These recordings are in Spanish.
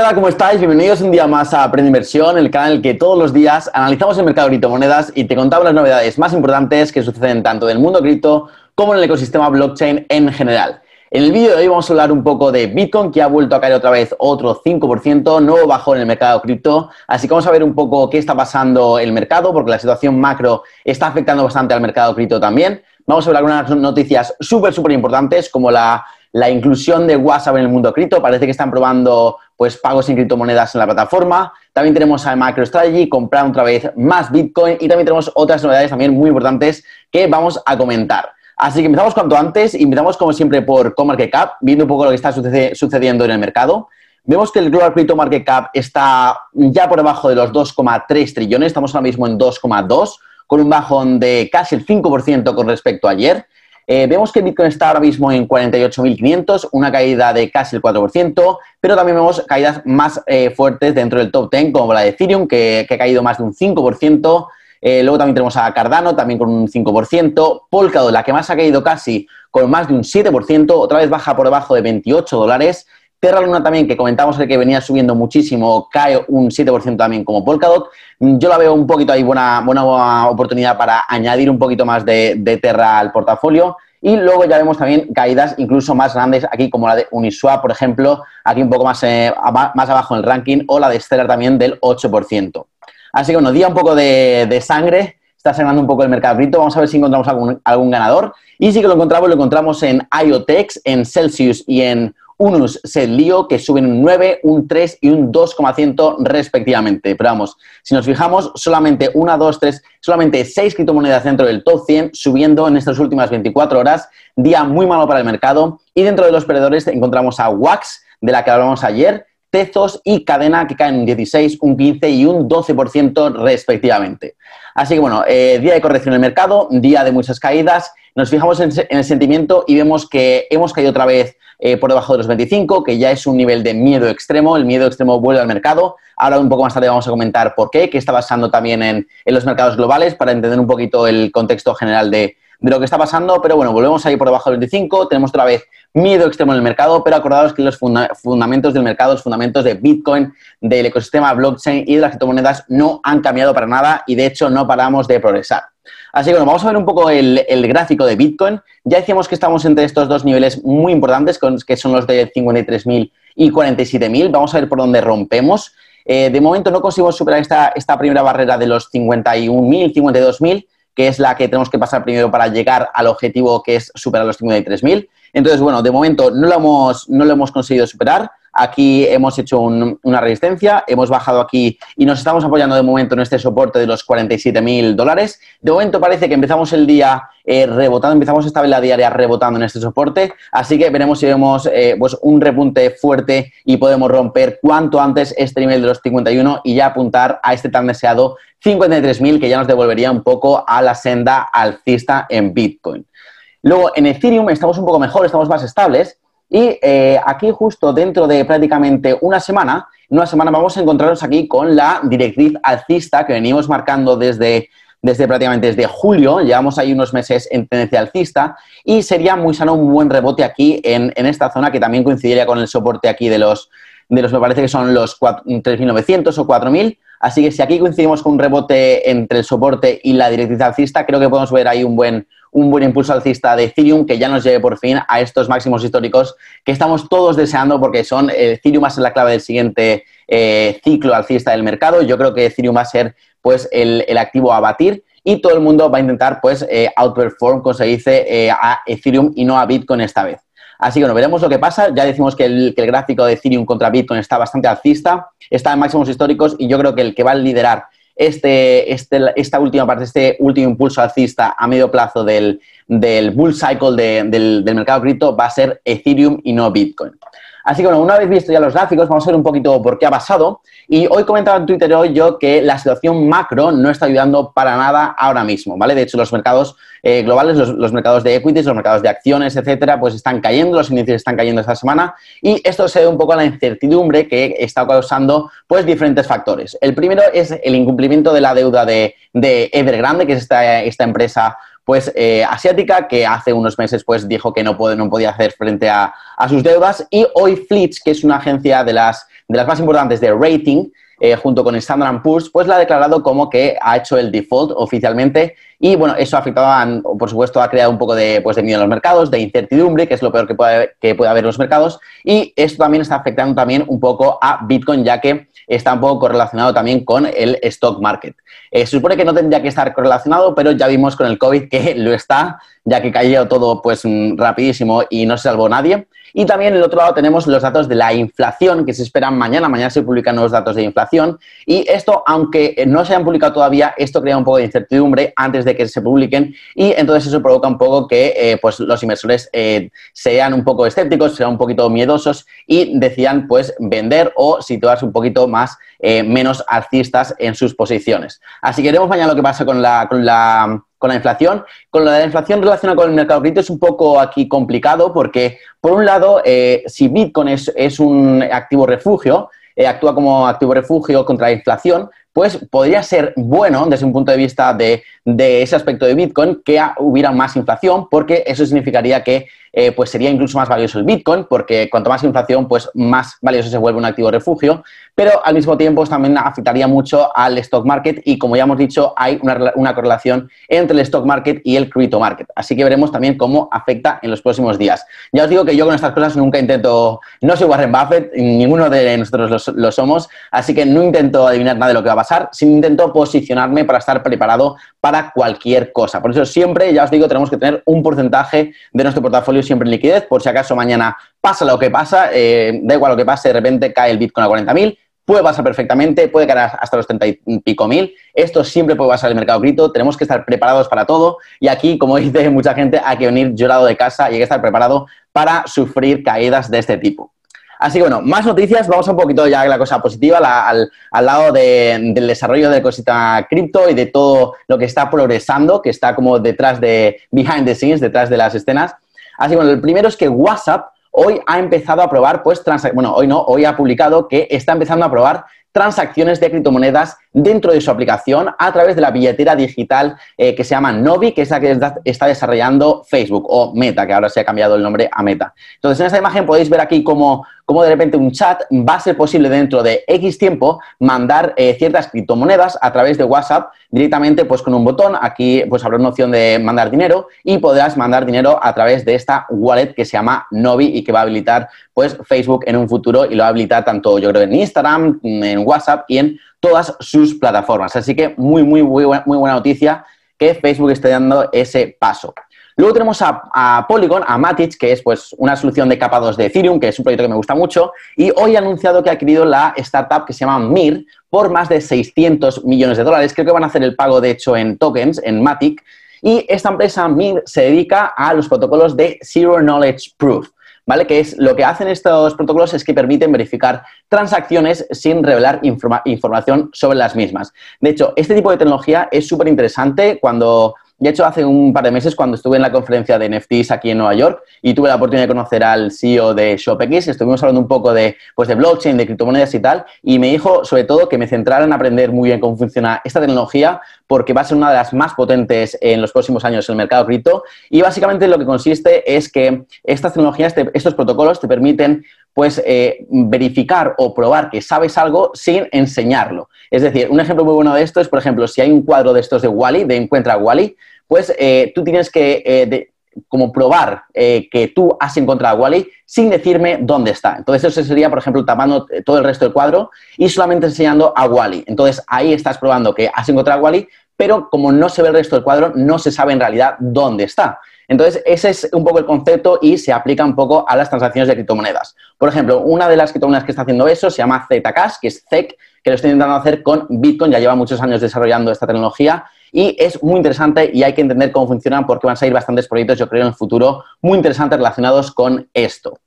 Hola. ¿Cómo estáis? Bienvenidos un día más a Aprende Inversión, el canal en el que todos los días analizamos el mercado de criptomonedas y te contamos las novedades más importantes que suceden tanto en el mundo cripto como en el ecosistema blockchain en general. En el vídeo de hoy vamos a hablar un poco de Bitcoin, que ha vuelto a caer otra vez otro 5%, nuevo bajón en el mercado cripto. Así que vamos a ver un poco qué está pasando el mercado, porque la situación macro está afectando bastante al mercado cripto también. Vamos a hablar de algunas noticias súper, súper importantes, como la, la inclusión de WhatsApp en el mundo cripto. Parece que están probando pues pagos en criptomonedas en la plataforma. También tenemos a MicroStrategy, comprar otra vez más Bitcoin y también tenemos otras novedades también muy importantes que vamos a comentar. Así que empezamos cuanto antes y empezamos como siempre por CoinMarketCap, viendo un poco lo que está sucediendo en el mercado. Vemos que el Global Crypto Market Cap está ya por debajo de los 2,3 trillones, estamos ahora mismo en 2,2, con un bajón de casi el 5% con respecto a ayer. Eh, vemos que Bitcoin está ahora mismo en 48.500, una caída de casi el 4%, pero también vemos caídas más eh, fuertes dentro del top 10, como la de Ethereum, que, ha caído más de un 5%. Eh, luego también tenemos a Cardano, también con un 5%. Polkadot, la que más ha caído casi, con más de un 7%. Otra vez baja por debajo de 28 dólares. Terra Luna también, que comentamos el que venía subiendo muchísimo, cae un 7% también como Polkadot. Yo la veo un poquito ahí buena, buena oportunidad para añadir un poquito más de, de Terra al portafolio. Y luego ya vemos también caídas incluso más grandes aquí, como la de Uniswap, por ejemplo, aquí un poco más, eh, más abajo en el ranking, o la de Stellar también del 8%. Así que bueno, día un poco de, sangre, está sangrando un poco el mercado cripto. Vamos a ver si encontramos algún, algún ganador. Y sí que lo encontramos, lo encontramos en IoTex, en Celsius y en Unus Sedlio, que suben un 9, un 3 y un 2,100 respectivamente. Pero vamos, si nos fijamos, solamente una, dos, tres, solamente seis criptomonedas dentro del top 100 subiendo en estas últimas 24 horas. Día muy malo para el mercado. Y dentro de los perdedores encontramos a Wax, de la que hablamos ayer, Tezos y Cadena, que caen un 16, un 15 y un 12% respectivamente. Así que bueno, eh, día de corrección en el mercado, día de muchas caídas. Nos fijamos en, el sentimiento y vemos que hemos caído otra vez eh, por debajo de los 25, que ya es un nivel de miedo extremo. El miedo extremo vuelve al mercado. Ahora un poco más tarde vamos a comentar por qué, qué está pasando también en, los mercados globales para entender un poquito el contexto general de, de lo que está pasando. Pero bueno, volvemos ahí por debajo del 25. Tenemos otra vez miedo extremo en el mercado, pero acordados que los fundamentos del mercado, los fundamentos de Bitcoin, del ecosistema blockchain y de las criptomonedas no han cambiado para nada y de hecho no paramos de progresar. Así que bueno, vamos a ver un poco el, gráfico de Bitcoin. Ya decíamos que estamos entre estos dos niveles muy importantes, que son los de 53.000 y 47.000. Vamos a ver por dónde rompemos. Eh, de momento no conseguimos superar esta, esta primera barrera de los 51.000, 52.000, que es la que tenemos que pasar primero para llegar al objetivo que es superar los 53.000. Entonces, bueno, de momento no lo hemos, no lo hemos conseguido superar. Aquí hemos hecho una resistencia, hemos bajado aquí y nos estamos apoyando de momento en este soporte de los 47.000 dólares. De momento parece que empezamos el día eh, rebotando, empezamos esta vela diaria rebotando en este soporte, así que veremos si vemos eh, pues un repunte fuerte y podemos romper cuanto antes este nivel de los 51 y ya apuntar a este tan deseado 53.000 que ya nos devolvería un poco a la senda alcista en Bitcoin. Luego, en Ethereum estamos un poco mejor, estamos más estables. Y eh, aquí justo dentro de prácticamente una semana, en una semana vamos a encontrarnos aquí con la directriz alcista que venimos marcando desde, desde prácticamente desde julio, llevamos ahí unos meses en tendencia alcista y sería muy sano un buen rebote aquí en, en esta zona que también coincidiría con el soporte aquí de los, de los me parece que son los 3.900 o 4.000. Así que si aquí coincidimos con un rebote entre el soporte y la directriz alcista, creo que podemos ver ahí un buen, un buen impulso alcista de Ethereum que ya nos lleve por fin a estos máximos históricos que estamos todos deseando porque son eh, Ethereum va a ser la clave del siguiente eh, ciclo alcista del mercado. Yo creo que Ethereum va a ser pues el, activo a batir y todo el mundo va a intentar pues eh, outperform, como se dice, a Ethereum y no a Bitcoin esta vez. Así que bueno, veremos lo que pasa. Ya decimos que el, que el, gráfico de Ethereum contra Bitcoin está bastante alcista, está en máximos históricos y yo creo que el que va a liderar este, este, esta última parte, este último impulso alcista a medio plazo del, del bull cycle del, del mercado cripto va a ser Ethereum y no Bitcoin. Así que bueno, una vez visto ya los gráficos, vamos a ver un poquito por qué ha pasado. Y hoy comentaba en Twitter hoy yo que la situación macro no está ayudando para nada ahora mismo, ¿vale? De hecho, los mercados eh, globales, los, mercados de equities, los mercados de acciones, etcétera, pues están cayendo, los índices están cayendo esta semana. Y esto se debe un poco a la incertidumbre que está causando pues diferentes factores. El primero es el incumplimiento de la deuda de, de Evergrande, que es esta empresa pues eh, asiática que hace unos meses pues dijo que no, puede, no podía hacer frente a, sus deudas. Y hoy Flitch, que es una agencia de las, de las más importantes de rating, eh, junto con Standard Poor's, pues la ha declarado como que ha hecho el default oficialmente y bueno, eso ha afectado, por supuesto, ha creado un poco de, pues, de miedo en los mercados, de incertidumbre, que es lo peor que puede, que puede haber en los mercados y esto también está afectando también un poco a Bitcoin, ya que está un poco correlacionado también con el stock market. Eh, se supone que no tendría que estar correlacionado, pero ya vimos con el COVID que lo está, ya que cayó todo pues rapidísimo y no se salvó nadie. Y también en el otro lado tenemos los datos de la inflación que se esperan mañana. Mañana se publican nuevos datos de inflación. Y esto, aunque no se hayan publicado todavía, esto crea un poco de incertidumbre antes de que se publiquen. Y entonces eso provoca un poco que eh, pues los inversores eh, sean un poco escépticos, sean un poquito miedosos y decidan pues vender o situarse un poquito más eh, menos alcistas en sus posiciones. Así que veremos mañana lo que pasa con la, con la con la inflación. Con la inflación relacionada con el mercado cripto es un poco aquí complicado porque, por un lado, si Bitcoin es, un activo refugio, actúa como activo refugio contra la inflación, pues podría ser bueno desde un punto de vista de, de ese aspecto de Bitcoin que hubiera más inflación porque eso significaría que eh, pues sería incluso más valioso el Bitcoin, porque cuanto más inflación, pues más valioso se vuelve un activo refugio, pero al mismo tiempo también afectaría mucho al stock market y como ya hemos dicho, hay una, correlación entre el stock market y el crypto market. Así que veremos también cómo afecta en los próximos días. Ya os digo que yo con estas cosas nunca intento, no soy Warren Buffett, ninguno de nosotros lo, somos, así que no intento adivinar nada de lo que va a pasar, sino intento posicionarme para estar preparado para cualquier cosa. Por eso siempre, ya os digo, tenemos que tener un porcentaje de nuestro portafolio siempre en liquidez, por si acaso mañana pasa lo que pasa, eh, da igual lo que pase, de repente cae el Bitcoin a 40.000, puede pasar perfectamente, puede caer hasta los 30 y pico mil. Esto siempre puede pasar en el mercado cripto, tenemos que estar preparados para todo y aquí, como dice mucha gente, hay que venir llorado de casa y hay que estar preparado para sufrir caídas de este tipo. Así que bueno, más noticias, vamos un poquito ya a la cosa positiva, al, lado del desarrollo del ecosistema cripto y de todo lo que está progresando, que está como detrás de, behind the scenes, detrás de las escenas. Así que bueno, el primero es que WhatsApp hoy ha empezado a probar, pues, bueno, hoy no, hoy ha publicado que está empezando a probar transacciones de criptomonedas dentro de su aplicación a través de la billetera digital eh, que se llama Novi, que es la que está desarrollando Facebook o Meta, que ahora se ha cambiado el nombre a Meta. Entonces, en esta imagen podéis ver aquí cómo, cómo de repente un chat va a ser posible dentro de X tiempo mandar eh, ciertas criptomonedas a través de WhatsApp directamente pues con un botón. Aquí pues habrá una opción de mandar dinero y podrás mandar dinero a través de esta wallet que se llama Novi y que va a habilitar pues Facebook en un futuro y lo va a habilitar tanto yo creo en Instagram, en WhatsApp y en todas sus plataformas. Así que muy, muy, muy buena, muy buena noticia que Facebook esté dando ese paso. Luego tenemos a, Polygon, a Matic, que es pues una solución de capa 2 de Ethereum, que es un proyecto que me gusta mucho, y hoy ha anunciado que ha adquirido la startup que se llama Mir por más de 600 millones de dólares. Creo que van a hacer el pago, de hecho, en tokens, en Matic, y esta empresa Mir se dedica a los protocolos de Zero Knowledge Proof. ¿Vale? Que es lo que hacen estos protocolos es que permiten verificar transacciones sin revelar información sobre las mismas. De hecho, este tipo de tecnología es súper interesante cuando de hecho, hace un par de meses, cuando estuve en la conferencia de NFTs aquí en Nueva York y tuve la oportunidad de conocer al CEO de ShopX, estuvimos hablando un poco de, pues, de blockchain, de criptomonedas y tal, y me dijo, sobre todo, que me centrara en aprender muy bien cómo funciona esta tecnología, porque va a ser una de las más potentes en los próximos años en el mercado cripto. Y básicamente lo que consiste es que estas tecnologías, estos protocolos, te permiten pues eh, verificar o probar que sabes algo sin enseñarlo. Es decir, un ejemplo muy bueno de esto es, por ejemplo, si hay un cuadro de estos de Wally, de Encuentra Wally, pues eh, tú tienes que eh, como probar que tú has encontrado a Wally sin decirme dónde está. Entonces eso sería, por ejemplo, tapando todo el resto del cuadro y solamente enseñando a Wally. Entonces ahí estás probando que has encontrado a Wally, pero como no se ve el resto del cuadro, no se sabe en realidad dónde está. Entonces, ese es un poco el concepto y se aplica un poco a las transacciones de criptomonedas. Por ejemplo, una de las criptomonedas que está haciendo eso se llama Zcash, que es ZEC, que lo estoy intentando hacer con Bitcoin, ya lleva muchos años desarrollando esta tecnología y es muy interesante y hay que entender cómo funcionan porque van a salir bastantes proyectos, yo creo, en el futuro muy interesantes relacionados con esto.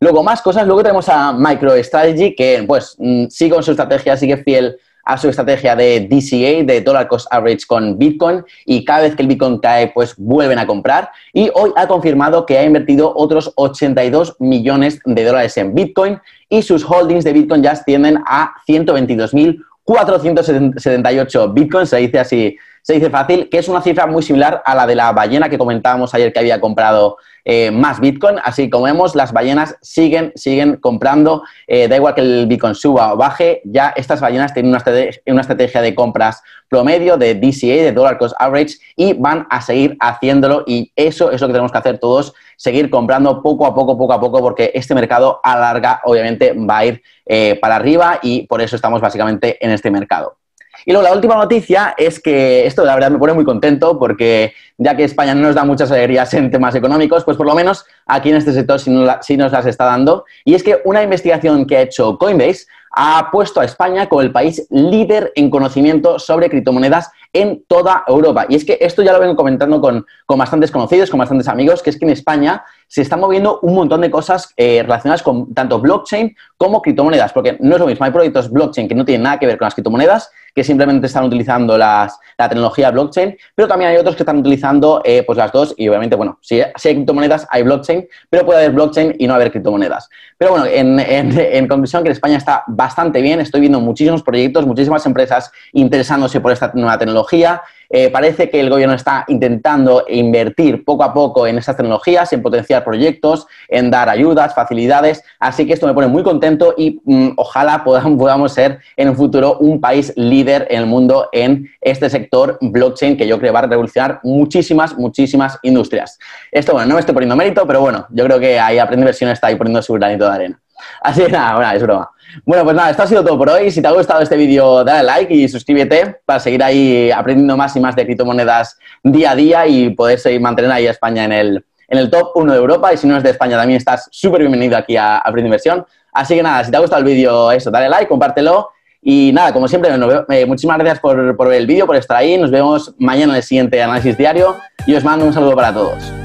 Luego, más cosas. Luego tenemos a MicroStrategy, que pues mm, sigue con su estrategia, sigue fiel a su estrategia de DCA, de Dollar Cost Average con Bitcoin, y cada vez que el Bitcoin cae, pues vuelven a comprar. Y hoy ha confirmado que ha invertido otros 82 millones de dólares en Bitcoin y sus holdings de Bitcoin ya ascienden a 122.478 Bitcoins, se dice así se dice fácil, que es una cifra muy similar a la de la ballena que comentábamos ayer que había comprado eh, más Bitcoin. Así como vemos, las ballenas siguen, siguen comprando. Eh, da igual que el Bitcoin suba o baje, ya estas ballenas tienen una, una estrategia de compras promedio de DCA, de Dollar Cost Average, y van a seguir haciéndolo. Y eso es lo que tenemos que hacer todos, seguir comprando poco a poco, poco a poco, porque este mercado a larga, obviamente, va a ir eh, para arriba y por eso estamos básicamente en este mercado. Y luego la última noticia es que esto la verdad me pone muy contento porque ya que España no nos da muchas alegrías en temas económicos, pues por lo menos aquí en este sector sí nos, las está dando. Y es que una investigación que ha hecho Coinbase ha puesto a España como el país líder en conocimiento sobre criptomonedas en toda Europa. Y es que esto ya lo vengo comentando con, con bastantes conocidos, con bastantes amigos, que es que en España se están moviendo un montón de cosas eh, relacionadas con tanto blockchain como criptomonedas, porque no es lo mismo, hay proyectos blockchain que no tienen nada que ver con las criptomonedas, que simplemente están utilizando las, la tecnología blockchain, pero también hay otros que están utilizando eh, pues las dos y obviamente, bueno, si, hay criptomonedas hay blockchain, pero puede haber blockchain y no haber criptomonedas. Pero bueno, en, en conclusión, que en España está bastante bien, estoy viendo muchísimos proyectos, muchísimas empresas interesándose por esta nueva tecnología, eh, parece que el gobierno está intentando invertir poco a poco en esas tecnologías, en potenciar proyectos, en dar ayudas, facilidades. Así que esto me pone muy contento y mm, ojalá podamos, podamos ser en un futuro un país líder en el mundo en este sector blockchain que yo creo va a revolucionar muchísimas, muchísimas industrias. Esto, bueno, no me estoy poniendo mérito, pero bueno, yo creo que ahí Aprende Inversión está ahí poniendo su granito de arena. Así que nada, bueno, es broma. Bueno, pues nada, esto ha sido todo por hoy. Si te ha gustado este vídeo, dale like y suscríbete para seguir ahí aprendiendo más y más de criptomonedas día a día y poder seguir mantener ahí a España en el, en el top 1 de Europa. Y si no es de España, también estás súper bienvenido aquí a Aprende Inversión. Así que nada, si te ha gustado el vídeo, eso, dale like, compártelo. Y nada, como siempre, eh, muchísimas gracias por, por ver el vídeo, por estar ahí. Nos vemos mañana en el siguiente análisis diario y os mando un saludo para todos.